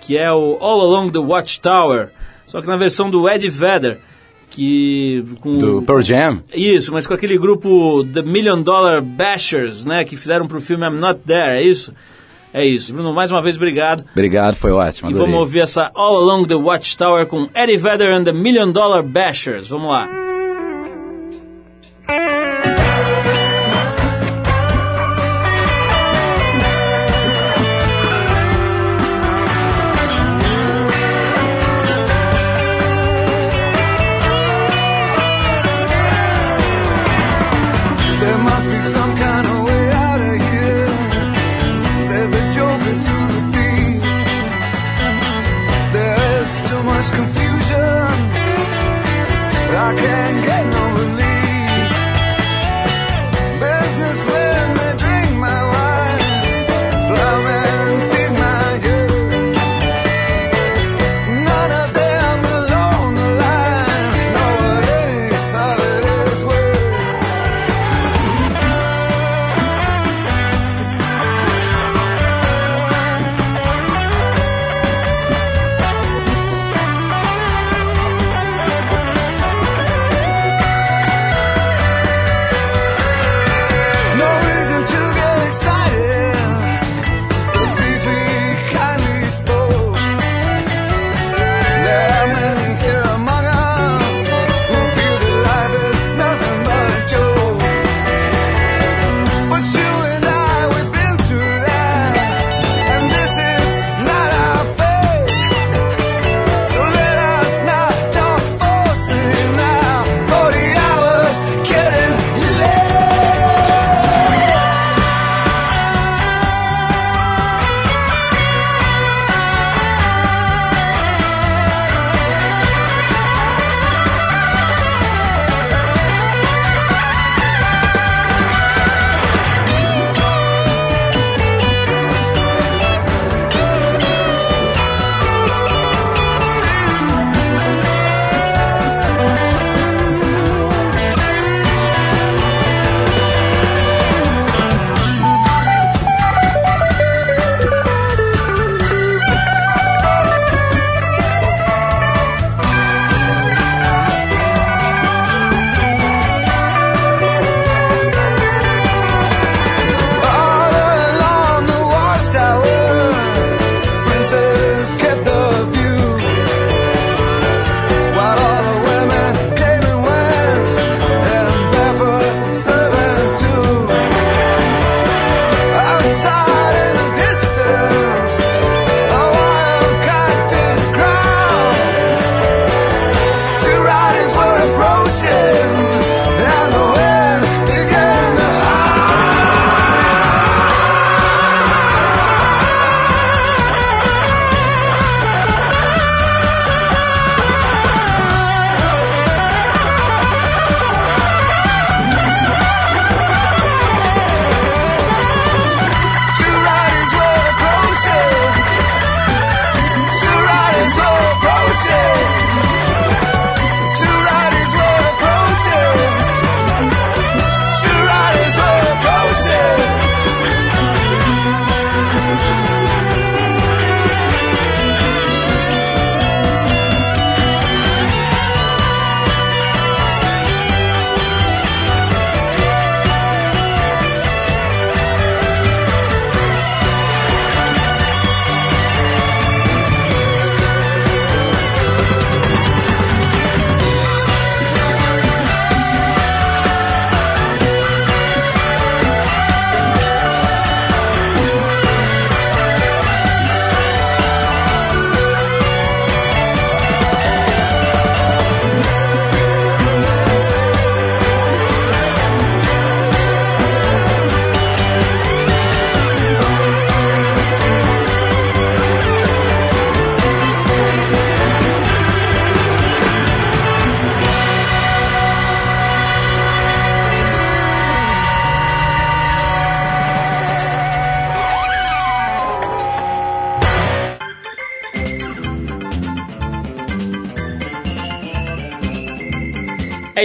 que é o All Along the Watchtower, só que na versão do Eddie Vedder, que com Do Pearl Jam? isso, mas com aquele grupo The Million Dollar Bashers, né, que fizeram pro filme I'm Not There, é isso? É isso. Bruno, mais uma vez, obrigado. Obrigado, foi ótimo. E Adorei. vamos ouvir essa All Along the Watchtower com Eddie Vedder and the Million Dollar Bashers. Vamos lá.